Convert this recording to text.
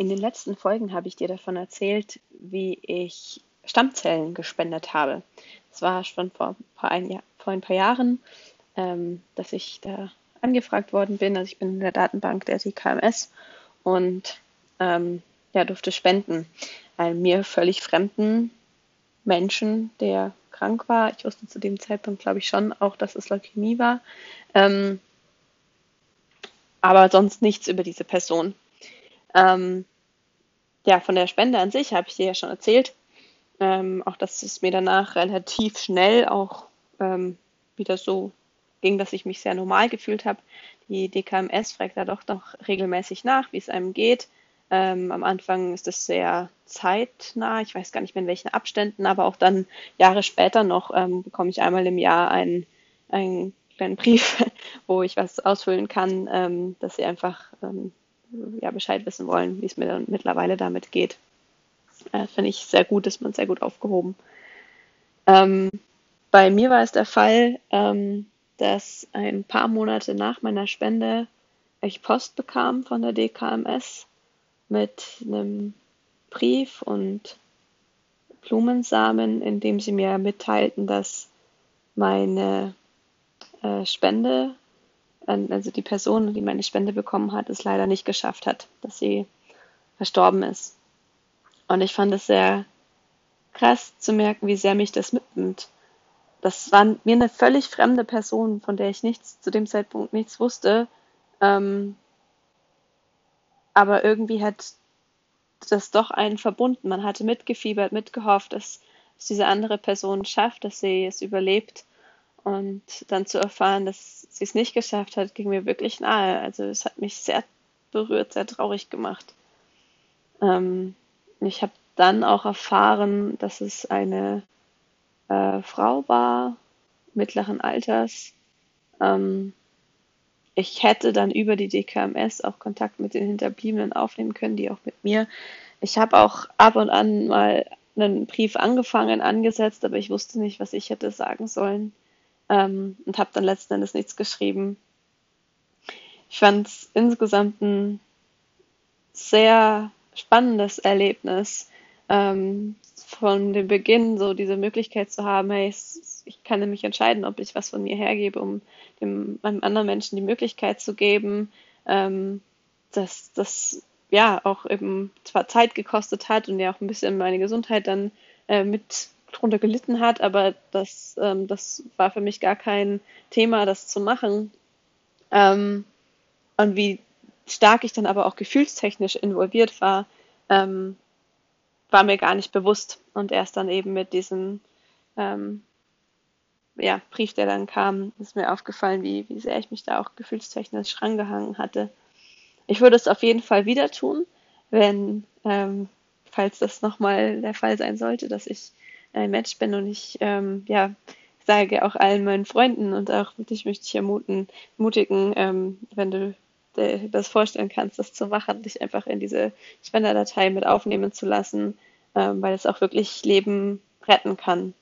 In den letzten Folgen habe ich dir davon erzählt, wie ich Stammzellen gespendet habe. Das war schon vor ein Jahr, vor ein paar Jahren, ähm, dass ich da angefragt worden bin. Also ich bin in der Datenbank der TKMS und ähm, ja, durfte spenden. Einem mir völlig fremden Menschen, der krank war. Ich wusste zu dem Zeitpunkt, glaube ich, schon auch, dass es Leukämie war. Ähm, aber sonst nichts über diese Person. Ähm, ja, von der Spende an sich habe ich dir ja schon erzählt. Ähm, auch dass es mir danach relativ schnell auch ähm, wieder so ging, dass ich mich sehr normal gefühlt habe. Die DKMS fragt da doch noch regelmäßig nach, wie es einem geht. Ähm, am Anfang ist es sehr zeitnah, ich weiß gar nicht mehr in welchen Abständen, aber auch dann Jahre später noch ähm, bekomme ich einmal im Jahr einen, einen kleinen Brief, wo ich was ausfüllen kann, ähm, dass sie einfach ähm, ja, Bescheid wissen wollen, wie es mir dann mittlerweile damit geht. Äh, Finde ich sehr gut, ist man sehr gut aufgehoben. Ähm, bei mir war es der Fall, ähm, dass ein paar Monate nach meiner Spende ich Post bekam von der DKMS mit einem Brief und Blumensamen, in dem sie mir mitteilten, dass meine äh, Spende, also die Person, die meine Spende bekommen hat, es leider nicht geschafft hat, dass sie verstorben ist. Und ich fand es sehr krass zu merken, wie sehr mich das mitnimmt. Das war mir eine völlig fremde Person, von der ich nichts zu dem Zeitpunkt nichts wusste. Ähm, aber irgendwie hat das doch einen verbunden. Man hatte mitgefiebert, mitgehofft, dass es diese andere Person schafft, dass sie es überlebt. Und dann zu erfahren, dass sie es nicht geschafft hat, ging mir wirklich nahe. Also es hat mich sehr berührt, sehr traurig gemacht. Ähm, ich habe dann auch erfahren, dass es eine äh, Frau war, mittleren Alters. Ähm, ich hätte dann über die DKMS auch Kontakt mit den Hinterbliebenen aufnehmen können, die auch mit mir. Ich habe auch ab und an mal einen Brief angefangen, angesetzt, aber ich wusste nicht, was ich hätte sagen sollen ähm, und habe dann letzten Endes nichts geschrieben. Ich fand es insgesamt ein sehr spannendes Erlebnis, ähm, von dem Beginn so diese Möglichkeit zu haben, hey, ich kann nämlich entscheiden, ob ich was von mir hergebe, um dem, einem anderen Menschen die Möglichkeit zu geben, ähm, dass das ja auch eben zwar Zeit gekostet hat und ja auch ein bisschen meine Gesundheit dann äh, mit drunter gelitten hat, aber das, ähm, das war für mich gar kein Thema, das zu machen. Ähm, und wie stark ich dann aber auch gefühlstechnisch involviert war, ähm, war mir gar nicht bewusst. Und erst dann eben mit diesem ähm, ja, Brief, der dann kam, ist mir aufgefallen, wie, wie sehr ich mich da auch gefühlstechnisch rangehangen hatte. Ich würde es auf jeden Fall wieder tun, wenn, ähm, falls das nochmal der Fall sein sollte, dass ich ein Match bin und ich, ähm, ja, sage auch allen meinen Freunden und auch dich möchte ich ermutigen, ähm, wenn du dir das vorstellen kannst, das zu machen, dich einfach in diese Spenderdatei mit aufnehmen zu lassen, ähm, weil es auch wirklich Leben retten kann.